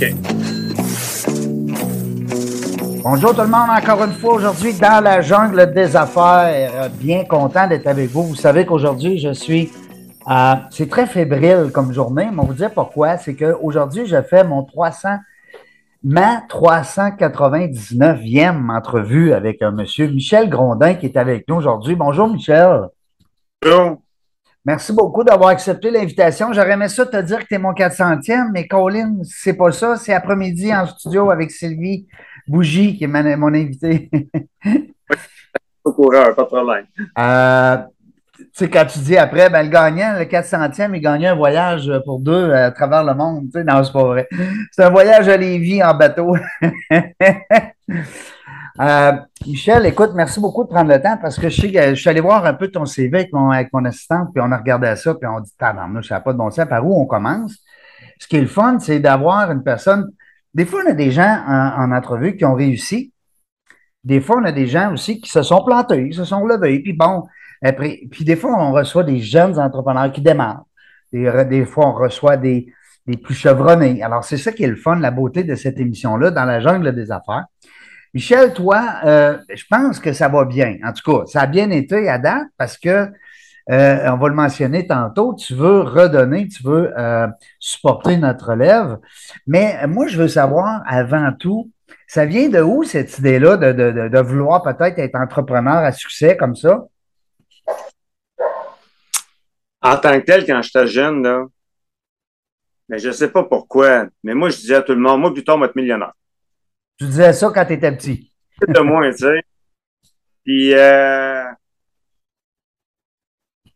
OK. Bonjour tout le monde, encore une fois aujourd'hui dans la jungle des affaires. Euh, Bien content d'être avec vous. Vous savez qu'aujourd'hui je suis, euh, c'est très fébrile comme journée, mais on vous dire pourquoi. C'est qu'aujourd'hui je fais mon 300, ma 399e entrevue avec un monsieur Michel Grondin qui est avec nous aujourd'hui. Bonjour Michel. Bonjour. Merci beaucoup d'avoir accepté l'invitation. J'aurais aimé ça te dire que tu es mon 400e, mais Colin, c'est pas ça. C'est après-midi en studio avec Sylvie Bougie, qui est ma- mon invité. Au coureur, pas de problème. Euh, tu sais, quand tu dis après, ben, le gagnant, le 400e, il gagnait un voyage pour deux à travers le monde. Tu sais, non, c'est pas vrai. C'est un voyage à Lévis en bateau. Euh, Michel, écoute, merci beaucoup de prendre le temps parce que je je suis allé voir un peu ton CV avec mon, avec assistante, puis on a regardé ça, puis on dit, ça n'a pas de bon sens, par où on commence? Ce qui est le fun, c'est d'avoir une personne. Des fois, on a des gens en, en entrevue qui ont réussi. Des fois, on a des gens aussi qui se sont plantés, qui se sont levés, puis bon, après, puis des fois, on reçoit des jeunes entrepreneurs qui démarrent. Des, fois, on reçoit des plus chevronnés. Alors, c'est ça qui est le fun, la beauté de cette émission-là, dans la jungle des affaires. Michel, toi, euh, je pense que ça va bien. En tout cas, ça a bien été à date parce que, euh, on va le mentionner tantôt, tu veux redonner, tu veux euh, supporter notre relève. Mais moi, je veux savoir, avant tout, ça vient de où cette idée-là de, de, de, vouloir peut-être être entrepreneur à succès comme ça? En tant que tel, quand j'étais jeune, là, mais je sais pas pourquoi, mais moi, je disais à tout le monde, moi, plus tard, on va être millionnaire. Tu disais ça quand tu étais petit. De moins, tu sais. Puis, euh,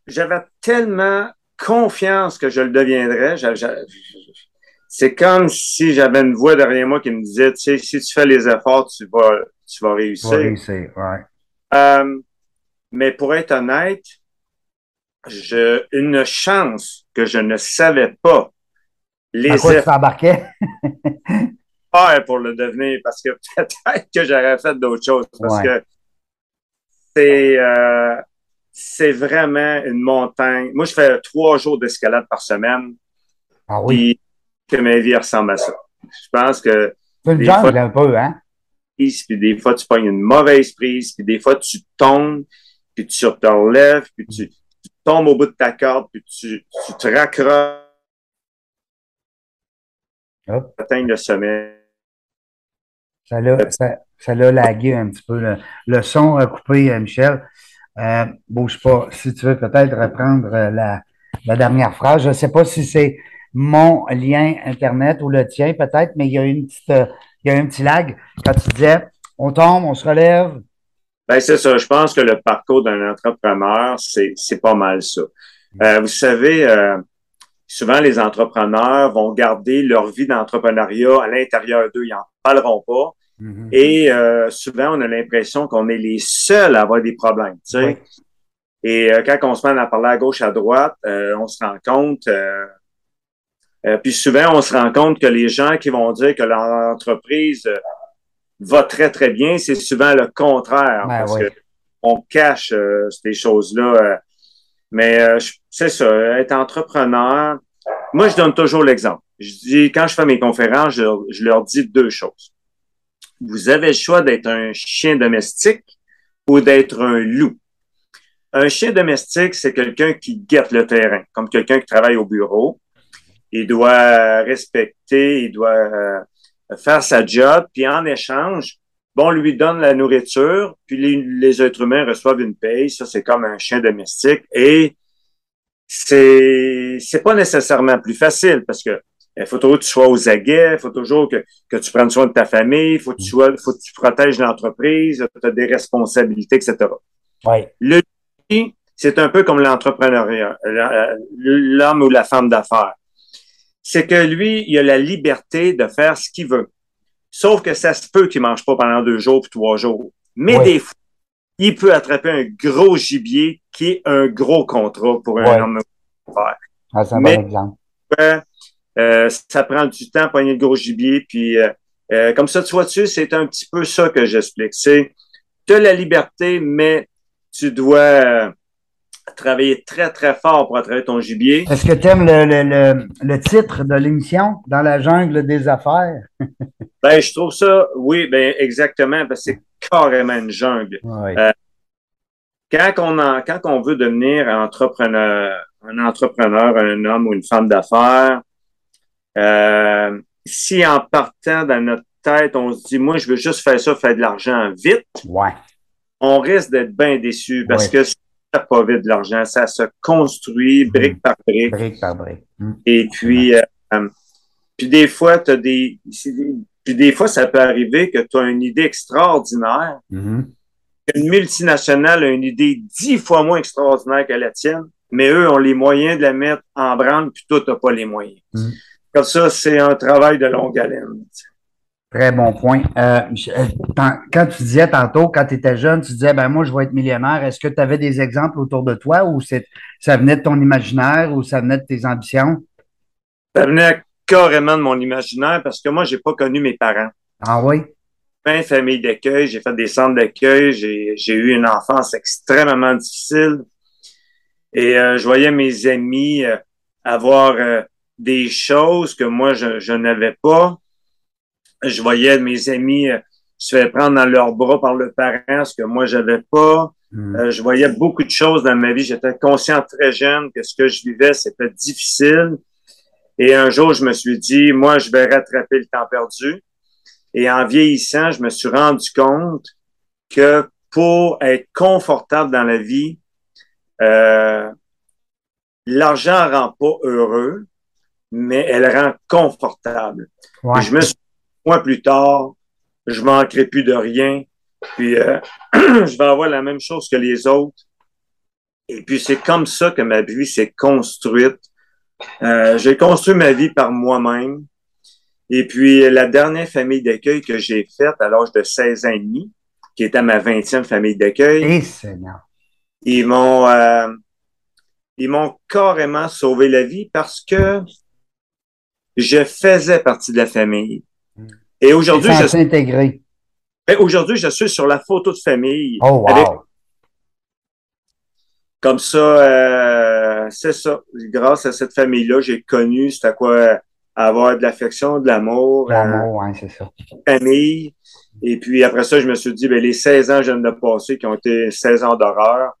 j'avais tellement confiance que je le deviendrais. C'est comme si j'avais une voix derrière moi qui me disait, tu sais, si tu fais les efforts, tu vas, tu vas Tu vas réussir. réussir, ouais. Euh, mais pour être honnête, je, une chance que je ne savais pas les À quoi tu efforts pour le devenir parce que peut-être que j'aurais fait d'autres choses parce Ouais. que c'est euh, c'est vraiment une montagne. Moi, je fais trois jours d'escalade par semaine Ah oui. puis que ma vie ressemble à ça. Je pense que C'est une des jungle un peu, hein? puis des fois, tu pognes une mauvaise prise, puis des fois, tu tombes, puis tu te relèves, puis tu, tu tombes au bout de ta corde, puis tu, tu te raccroches Hop. atteindre le sommet. Ça l'a, ça, ça l'a lagué un petit peu. Le, le son a coupé, euh, Michel. Euh, bouge pas. Si tu veux peut-être reprendre euh, la, la dernière phrase. Je ne sais pas si c'est mon lien Internet ou le tien, peut-être, mais il y a une petite, euh, il y a un petit lag quand tu disais on tombe, on se relève. Ben, c'est ça. Je pense que le parcours d'un entrepreneur, c'est, c'est pas mal ça. Euh, vous savez, euh, souvent, les entrepreneurs vont garder leur vie d'entrepreneuriat à l'intérieur d'eux. Ils n'en parleront pas. Mhm. Et euh, souvent, on a l'impression qu'on est les seuls à avoir des problèmes. Tu sais. Oui. Et euh, quand on se met à parler à gauche, à droite, euh, on se rend compte. euh, euh, puis souvent, on se rend compte que les gens qui vont dire que leur entreprise va très, très bien, c'est souvent le contraire. Ben parce oui. que on cache euh, ces choses-là. Mais euh, c'est ça, être entrepreneur. Moi, je donne toujours l'exemple. Je dis, quand je fais mes conférences, je, je leur dis deux choses. Vous avez le choix d'être un chien domestique ou d'être un loup. Un chien domestique, c'est quelqu'un qui guette le terrain, comme quelqu'un qui travaille au bureau. Il doit respecter, il doit euh, faire sa job, puis en échange, bon, on lui donne la nourriture, puis les, les êtres humains reçoivent une paye. Ça, c'est comme un chien domestique. Et c'est c'est pas nécessairement plus facile parce que il faut toujours que tu sois aux aguets, il faut toujours que, que tu prennes soin de ta famille, il faut que tu sois, faut que tu protèges l'entreprise, tu as des responsabilités, etc. Oui. Le c'est un peu comme l'entrepreneuriat, l'homme ou la femme d'affaires. C'est que lui, il a la liberté de faire ce qu'il veut. Sauf que ça se peut qu'il mange pas pendant deux jours puis trois jours. Mais des fois, il peut attraper un gros gibier qui est un gros contrat pour un homme. Ah, c'est un bon exemple. Euh, ça prend du temps à poigner le gros gibier. Puis, euh, euh, comme ça, tu vois-tu, c'est un petit peu ça que j'explique. C'est, tu as la liberté, mais tu dois travailler très, très fort pour attraper ton gibier. Est-ce que tu aimes le, le, le, titre de l'émission, Dans la jungle des affaires? ben, je trouve ça, oui, ben, exactement, parce que c'est carrément une jungle. quand, on en, quand on veut devenir entrepreneur, un entrepreneur, un homme ou une femme d'affaires, euh, si en partant dans notre tête, on se dit, moi, je veux juste faire ça, faire de l'argent vite, ouais. on risque d'être bien déçu parce que pas vite de l'argent, ça se construit brique par brique. Brique par brique. Hmm. Et puis, euh, puis des fois, tu as des. Puis des fois, ça peut arriver que tu as une idée extraordinaire. Mm-hmm. Une multinationale a une idée dix fois moins extraordinaire que la tienne, mais eux ont les moyens de la mettre en branle, puis toi, tu n'as pas les moyens. Mm. Comme ça, c'est un travail de longue haleine. Très bon point. Euh, euh, quand tu disais tantôt, quand tu étais jeune, tu disais, ben moi, je vais être millionnaire. Est-ce que tu avais des exemples autour de toi ou ça venait de ton imaginaire ou ça venait de tes ambitions? Ça venait carrément de mon imaginaire parce que moi, j'ai pas connu mes parents. Ah oui? Une famille d'accueil, j'ai fait des centres d'accueil, j'ai eu une enfance extrêmement difficile. Et euh, je voyais mes amis avoir des choses que moi, je, je n'avais pas. Je voyais mes amis euh, se faire prendre dans leurs bras par le parent, ce que moi, j'avais pas. Hmm. Euh, je voyais beaucoup de choses dans ma vie. J'étais conscient très jeune que ce que je vivais, c'était difficile. Et un jour, je me suis dit, moi, je vais rattraper le temps perdu. Et en vieillissant, je me suis rendu compte que pour être confortable dans la vie, euh, l'argent rend pas heureux, mais elle rend confortable. Je me suis moi plus tard, je manquerai plus de rien, puis euh, je vais avoir la même chose que les autres. Et puis c'est comme ça que ma vie s'est construite. Euh, j'ai construit ma vie par moi-même. Et puis la dernière famille d'accueil que j'ai faite à l'âge de 16 ans et demi, qui était ma 20e famille d'accueil, eh, ils m'ont euh, ils m'ont carrément sauvé la vie parce que je faisais partie de la famille. Et aujourd'hui, je suis intégré. Ben, aujourd'hui, je suis sur la photo de famille. Oh, wow. Comme ça, euh, c'est ça. Grâce à cette famille-là, j'ai connu c'était quoi avoir de l'affection, de l'amour. L'amour, oui, c'est ça. Famille. Et puis après ça, je me suis dit, ben, les 16 ans que je viens de passer, qui ont été 16 ans d'horreur,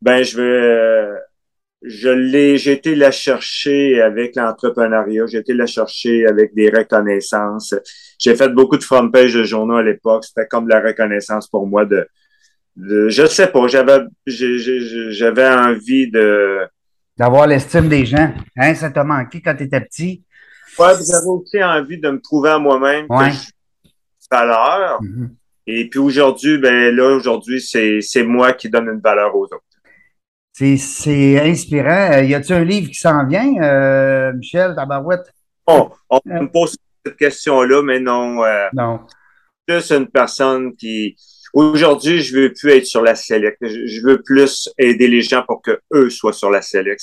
ben, je vais, je l'ai, j'ai été la chercher avec l'entrepreneuriat, j'ai été la chercher avec des reconnaissances. J'ai fait beaucoup de front page de journaux à l'époque. C'était comme de la reconnaissance pour moi de, de je sais pas, j'avais, j'avais envie de. D'avoir l'estime des gens. Hein, ça t'a manqué quand tu étais petit? Ouais, j'avais aussi envie de me prouver à moi-même ouais. que je valeur. Mm-hmm. Et puis aujourd'hui, ben là, aujourd'hui, c'est, c'est moi qui donne une valeur aux autres. C'est inspirant. Euh, y a-t-il un livre qui s'en vient, euh, Michel Tabarouette? Oh, on me pose cette question-là, mais non. Euh, non. Plus une personne qui. Aujourd'hui, je veux plus être sur la select. Je veux plus aider les gens pour que eux soient sur la select.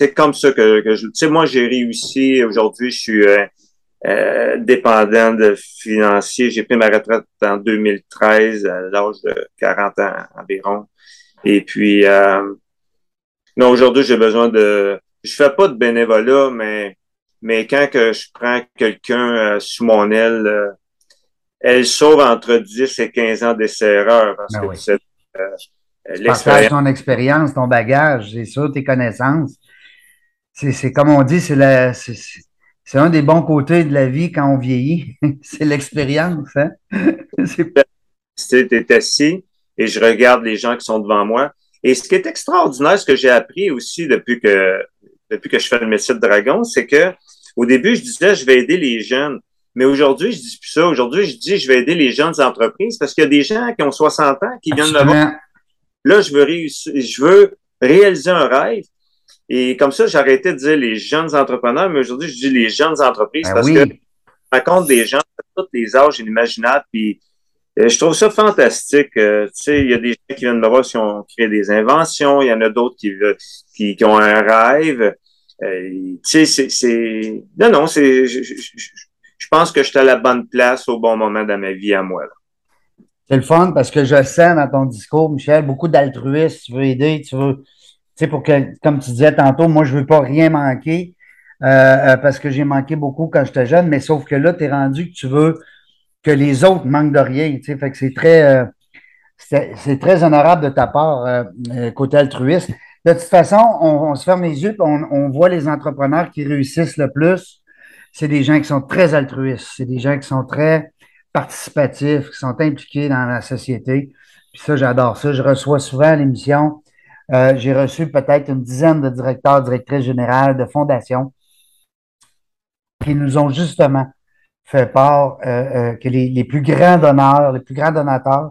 C'est comme ça que, que je. Tu sais, moi, j'ai réussi. Aujourd'hui, je suis euh, euh, dépendant de financier. J'ai pris ma retraite en 2013 à l'âge de 40 ans environ. Et puis, euh, non, aujourd'hui, j'ai besoin de. Je fais pas de bénévolat, mais mais quand que je prends quelqu'un euh, sous mon aile, euh, elle sauve entre 10 et 15 ans d'essai-erreur parce Ben que oui. c'est euh, Partage ton expérience, ton bagage, c'est ça, tes connaissances. C'est c'est comme on dit, c'est la- c'est- c'est c'est un des bons côtés de la vie quand on vieillit. c'est l'expérience, hein? C'est- Tu es assis et je regarde les gens qui sont devant moi. Et ce qui est extraordinaire, ce que j'ai appris aussi depuis que depuis que je fais le métier de dragon, c'est que au début, je disais je vais aider les jeunes. Mais aujourd'hui, je dis plus ça. Aujourd'hui, je dis je vais aider les jeunes entreprises parce qu'il y a des gens qui ont 60 ans qui viennent me voir. Là, je veux réussir, je veux réaliser un rêve. Et comme ça, j'ai arrêté de dire les jeunes entrepreneurs, mais aujourd'hui, je dis les jeunes entreprises Ben parce oui. que je rencontre des gens de tous les âges inimaginables. Puis je trouve ça fantastique. Euh, tu sais, il y a des gens qui viennent me voir qui ont créé des inventions. Il y en a d'autres qui, qui ont un rêve. Euh, tu sais, c'est. Non, non, c'est... Je, pense que j'étais à la bonne place au bon moment dans ma vie à moi. C'est le fun parce que je sens dans ton discours, Michel, beaucoup d'altruisme. Tu veux aider, tu veux, tu sais, pour que, comme tu disais tantôt, moi, je veux pas rien manquer euh, euh, parce que j'ai manqué beaucoup quand j'étais jeune, mais sauf que là, tu es rendu que tu veux que les autres manquent de rien. Tu sais, c'est très, euh, c'est très honorable de ta part, euh, euh, côté altruiste. De toute façon, on, se ferme les yeux, on, on voit les entrepreneurs qui réussissent le plus. C'est des gens qui sont très altruistes. C'est des gens qui sont très participatifs, qui sont impliqués dans la société. Puis ça, j'adore ça. Je reçois souvent à l'émission. j'ai reçu peut-être une dizaine de directeurs, directrices générales de fondations qui nous ont justement fait part euh, euh, que les, les plus grands donneurs, les plus grands donateurs,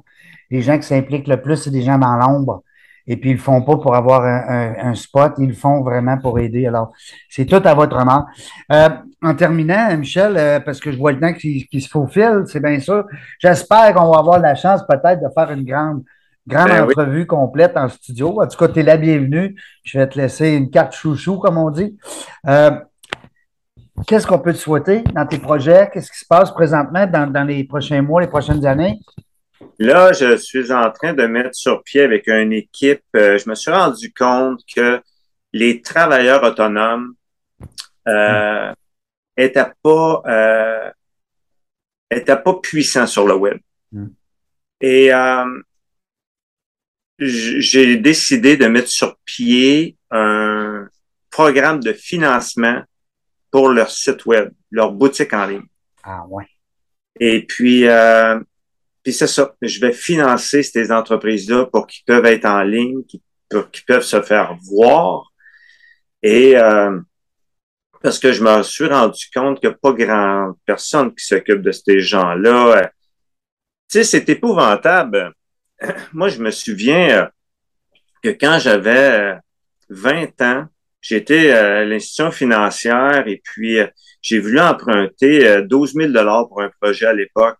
les gens qui s'impliquent le plus, c'est des gens dans l'ombre. Et puis, ils le font pas pour avoir un, un- un spot, ils le font vraiment pour aider. Alors, c'est tout à votre honneur. Euh, en terminant, Michel, euh, parce que je vois le temps qui, qui se faufile, c'est bien sûr. J'espère qu'on va avoir la chance peut-être de faire une grande, grande Ben oui. entrevue complète en studio. En tout cas, tu es la bienvenue. Je vais te laisser une carte chouchou, comme on dit. Euh, Qu'est-ce qu'on peut te souhaiter dans tes projets? Qu'est-ce qui se passe présentement dans, dans les prochains mois, les prochaines années? Là, je suis en train de mettre sur pied avec une équipe. euh, je me suis rendu compte que les travailleurs autonomes euh, étaient pas euh, étaient pas puissants sur le web. Mm. Et j'ai décidé de mettre sur pied un programme de financement pour leur site web, leur boutique en ligne. Ah ouais. Et puis, euh, puis c'est ça. Je vais financer ces entreprises-là pour qu'ils peuvent être en ligne, pour qu'ils peuvent se faire voir. Et euh, parce que je me suis rendu compte qu'il n'y a pas grand personne qui s'occupe de ces gens-là. Euh, Tu sais, c'est épouvantable. Moi, je me souviens que quand j'avais euh, 20 ans, j'étais à l'institution financière et puis euh, j'ai voulu emprunter euh, 12 000 dollars pour un projet à l'époque.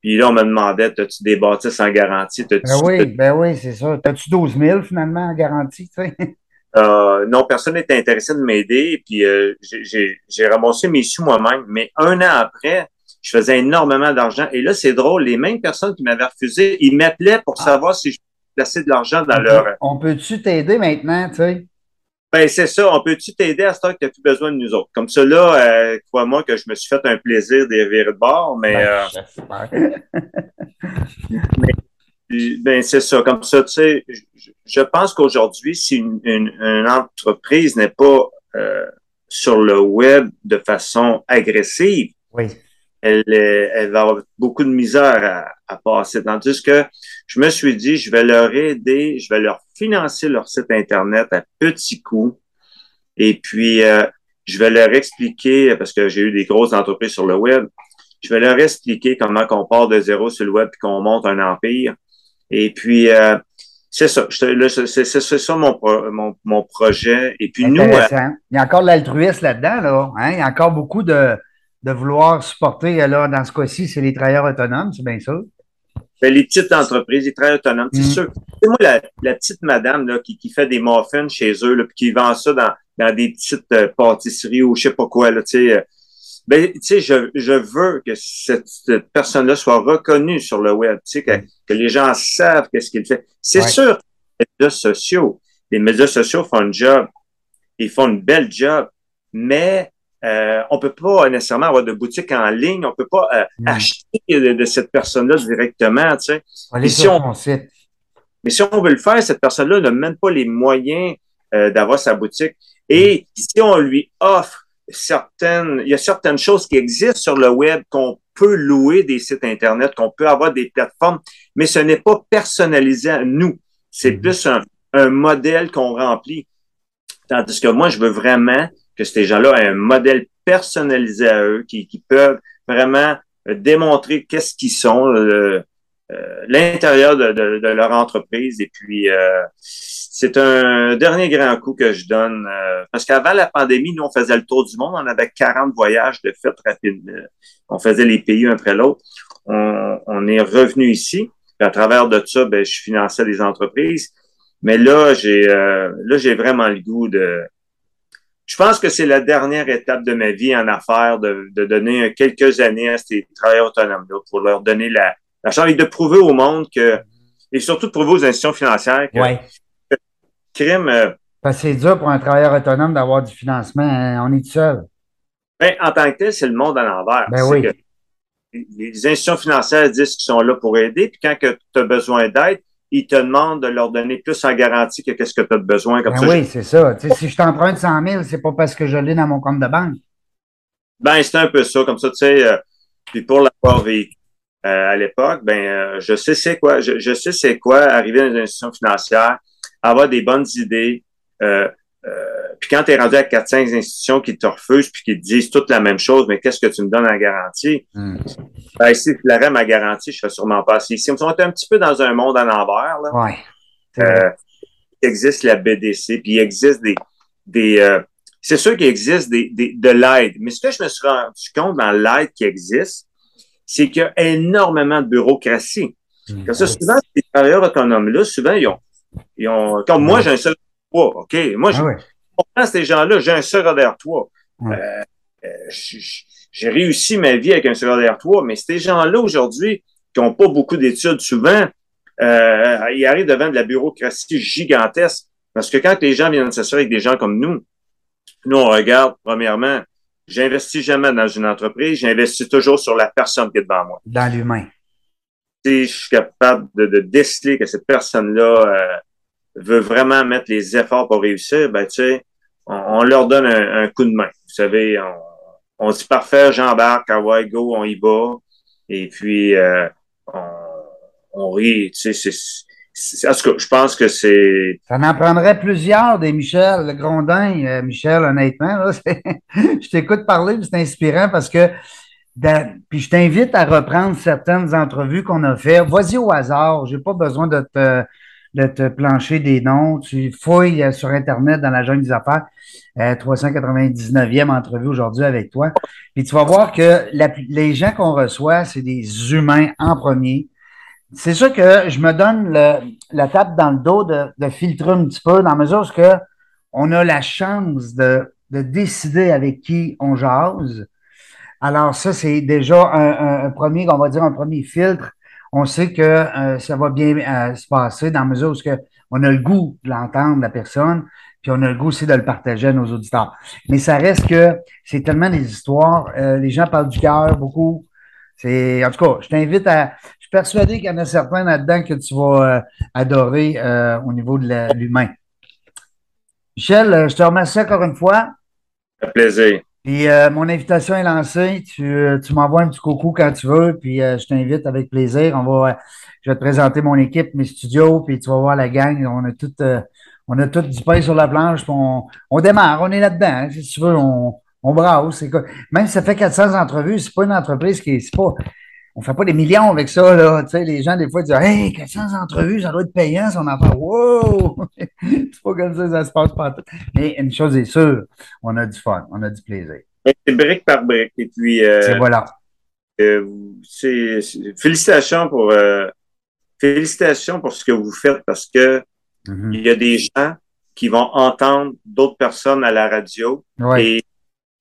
Puis là, on me demandait, as-tu des bâtisses en garantie? Ben oui, ben oui, c'est ça. T'as-tu 12 000 finalement en garantie? Euh, non, personne n'était intéressé de m'aider. Puis, euh, j'ai- ramassé mes sous moi-même. Mais un an après, je faisais énormément d'argent. Et là, c'est drôle, les mêmes personnes qui m'avaient refusé, ils m'appelaient pour Ah. savoir si je plaçais de l'argent dans On leur... peut- On peut-tu t'aider maintenant, tu sais? Ben, c'est ça. On peut-tu t'aider à ce temps que tu n'as plus besoin de nous autres? Comme ça, là, euh, crois-moi que je me suis fait un plaisir des virer de bord, mais... Ben, euh, Ben, c'est ça. Comme ça, tu sais, je, je pense qu'aujourd'hui, si une, une- une entreprise n'est pas euh, sur le web de façon agressive, Oui. Elle, est- elle va avoir beaucoup de misère à, à passer. Tandis que je me suis dit, je vais leur aider, je vais leur financer leur site Internet à petits coûts. Et puis, euh, je vais leur expliquer, parce que j'ai eu des grosses entreprises sur le web, je vais leur expliquer comment qu'on part de zéro sur le web et qu'on monte un empire. Et puis, euh, c'est ça. Là, c'est ça mon, pro- mon, mon projet. Et puis, nous, euh. Il y a encore de l'altruisme là-dedans, là. Hein? Il y a encore beaucoup de, de vouloir supporter, là, dans ce cas-ci, c'est les travailleurs autonomes, c'est bien ça. Ben, les petites entreprises, les travailleurs autonomes, c'est Mm. sûr. C'est moi, la, la petite madame là, qui, qui fait des muffins chez eux, là, puis qui vend ça dans, dans des petites euh, pâtisseries ou je sais pas quoi, là, tu sais. euh, ben, tu sais, je, je veux que cette, cette personne-là soit reconnue sur le web, tu sais, que, que les gens savent qu'est-ce qu'il fait. C'est Ouais. sûr, les médias sociaux, les médias sociaux font un job, ils font une belle job, mais euh, on peut pas nécessairement avoir de boutique en ligne, on peut pas euh, Mm. acheter de, de cette personne-là directement, tu sais. Si on-. Mais si on veut le faire, cette personne-là n'a même pas les moyens euh, d'avoir sa boutique. Et si on lui offre certaines, il y a certaines choses qui existent sur le web qu'on peut louer des sites Internet, qu'on peut avoir des plateformes, mais ce n'est pas personnalisé à nous. C'est Mhm. plus un, un modèle qu'on remplit. Tandis que moi, je veux vraiment que ces gens-là aient un modèle personnalisé à eux, qui, qui peuvent vraiment euh, démontrer qu'est-ce qu'ils sont, euh, l'intérieur de, de, leur entreprise. Et puis, c'est un dernier grand coup que je donne. parce qu'avant la pandémie, nous, on faisait le tour du monde. On avait 40 voyages de fait rapide. On faisait les pays un après l'autre. On, on, est revenu ici. à travers de ça, ben, je finançais des entreprises. Mais là, j'ai là, j'ai vraiment le goût de je pense que c'est la dernière étape de ma vie en affaires de, de donner quelques années à ces travailleurs autonomes-là pour leur donner la, la chance et de prouver au monde que, et surtout de prouver aux institutions financières que, ouais. crime. Euh, Parce que c'est dur pour un travailleur autonome d'avoir du financement. Hein? On est tout seul. Ben, en tant que tel, c'est le monde à l'envers. Ben oui. Les institutions financières disent qu'ils sont là pour aider, puis quand tu as besoin d'aide, ils te demandent de leur donner plus en garantie que qu'est-ce que tu as besoin. Comme ben ça, oui, c'est ça. si je t'emprunte 100 000, c'est pas parce que je l'ai dans mon compte de banque. Ben, c'est un peu ça. Comme ça, tu sais, euh, puis pour l'avoir vécu euh, à l'époque, ben, euh, je sais c'est quoi. Je, je sais c'est quoi arriver dans une institution financière, avoir des bonnes idées. Euh, puis quand tu es rendu à 4-5 institutions qui te refusent puis qui te disent toutes la même chose, mais qu'est-ce que tu me donnes en garantie? Hmm. Ben, si je flairais ma garantie, je serais sûrement pas assis ici. On est un petit peu dans un monde à l'envers. Là. Ouais. Euh, il existe la BDC, puis il existe des. des euh, c'est sûr qu'il existe des, des, de l'aide, mais ce que je me suis rendu compte dans l'aide qui existe, c'est qu'il y a énormément de bureaucratie. Hmm. Comme ça, souvent, ces travailleurs autonomes-là, souvent, ils ont. Ils ont comme moi, j'ai un seul OK? Moi, je Ah ouais. Comprends ces gens-là, j'ai un secondaire toit. Ouais. Euh, euh, j'ai réussi ma vie avec un secondaire 3, mais ces gens-là aujourd'hui, qui n'ont pas beaucoup d'études souvent, euh, ils arrivent devant de la bureaucratie gigantesque. Parce que quand les gens viennent s'assurer avec des gens comme nous, nous, on regarde, premièrement, j'investis jamais dans une entreprise, j'investis toujours sur la personne qui est devant moi. Dans l'humain. Si je suis capable de, de déceler que cette personne-là euh, veut vraiment mettre les efforts pour réussir, ben, tu sais, on, on leur donne un, un coup de main. Vous savez, on, on dit parfait, j'embarque, ah ouais, go, on y va. Et puis, euh, on, on rit, tu sais, c'est, en je pense que c'est, Ça en prendrait plusieurs des Michel le Grondin. Euh, Michel, honnêtement, là, je t'écoute parler, c'est inspirant parce que puis je t'invite à reprendre certaines entrevues qu'on a faites. Vas-y au hasard, j'ai pas besoin de te, de te plancher des noms. Tu fouilles euh, sur Internet dans la jungle des affaires. Euh, 399e entrevue aujourd'hui avec toi. Puis tu vas voir que les gens qu'on reçoit, c'est des humains en premier. C'est sûr que je me donne la tape dans le dos de, filtrer un petit peu, dans la mesure où on a la chance de, de décider avec qui on jase. Alors, ça, c'est déjà un premier, on va dire, un premier filtre. On sait que euh, ça va bien euh, se passer dans la mesure où on a le goût de l'entendre, la personne, puis on a le goût aussi de le partager à nos auditeurs. Mais ça reste que c'est tellement des histoires. euh, les gens parlent du cœur beaucoup. En tout cas, je t'invite à. Je suis persuadé qu'il y en a certains là-dedans que tu vas adorer au niveau de l'humain. Michel, je te remercie encore une fois. un plaisir. Puis euh, mon invitation est lancée. Tu, euh, tu m'envoies un petit coucou quand tu veux, puis euh, je t'invite avec plaisir. On va, euh, je vais te présenter mon équipe, mes studios, puis tu vas voir la gang. On a tout, euh, on a tout du pain sur la planche, on, on démarre, on est là-dedans. hein. si tu veux, on, on brasse. Même si ça fait 400 entrevues, c'est pas une entreprise qui est, pas, on fait pas des millions avec ça, là. Tu sais, les gens, des fois, disent, hey, 400 entrevues, ça doit être payant, son affaire. Wow! c'est pas comme ça que ça se passe pas. Mais une chose est sûre, on a du fun, on a du plaisir. C'est brique par brique. Et puis, euh, C'est voilà. euh, c'est, félicitations pour, euh, félicitations pour ce que vous faites parce que Mhm. il y a des gens qui vont entendre d'autres personnes à la radio Ouais. et,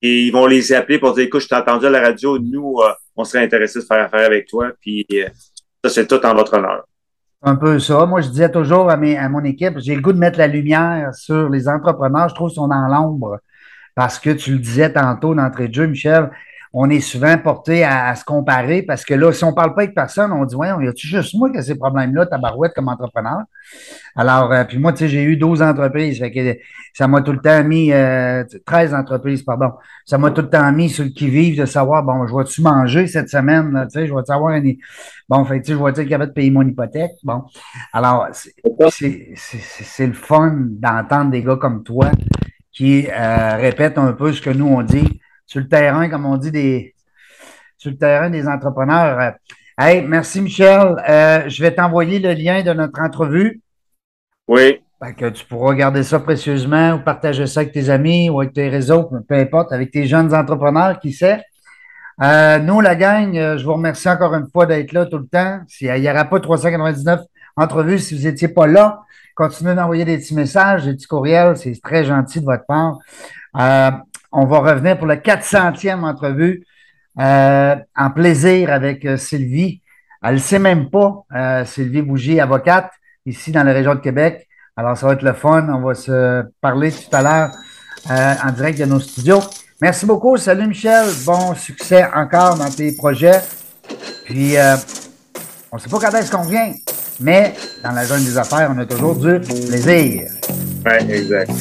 et ils vont les appeler pour dire, écoute, je t'ai entendu à la radio, nous, euh, on serait intéressés de faire affaire avec toi. Puis, euh, ça, c'est tout en votre honneur. Un peu ça. Moi, je disais toujours à, à mon équipe, j'ai le goût de mettre la lumière sur les entrepreneurs. Je trouve qu'ils sont dans l'ombre. Parce que tu le disais tantôt d'entrée de jeu, Michel, on est souvent porté à, à se comparer parce que là, si on parle pas avec personne, on dit, ouais, y a-tu juste moi qui a ces problèmes-là, tabarouette, comme entrepreneur? Alors, euh, puis moi, tu sais, j'ai eu 12 entreprises. Fait que ça m'a tout le temps mis, euh, 13 entreprises, pardon. Ça m'a tout le temps mis sur le qui-vive de savoir, bon, je vais-tu manger cette semaine, tu sais, je vais-tu avoir un, bon, fait tu sais, je vais-tu être capable de payer mon hypothèque? Bon. Alors, c'est le fun d'entendre des gars comme toi qui euh, répètent un peu ce que nous on dit sur le terrain, comme on dit des sur le terrain des entrepreneurs. Hey, merci Michel. Euh, je vais t'envoyer le lien de notre entrevue. Oui. que tu pourras regarder ça précieusement ou partager ça avec tes amis ou avec tes réseaux, peu importe, avec tes jeunes entrepreneurs, qui sait. Euh, nous, la gang, euh, je vous remercie encore une fois d'être là tout le temps. Il n'y aura pas 399 entrevues si vous n'étiez pas là. Continuez d'envoyer des petits messages, des petits courriels. C'est très gentil de votre part. Euh, on va revenir pour la 400e entrevue en plaisir avec Sylvie. Elle ne sait même pas, Sylvie Bougie, avocate, ici dans la région de Québec. Alors, ça va être le fun. On va se parler tout à l'heure en direct de nos studios. Merci beaucoup. Salut Michel. Bon succès encore dans tes projets. Puis, euh, on ne sait pas quand est-ce qu'on vient, mais dans la zone des affaires, on a toujours du plaisir. Oui, exact.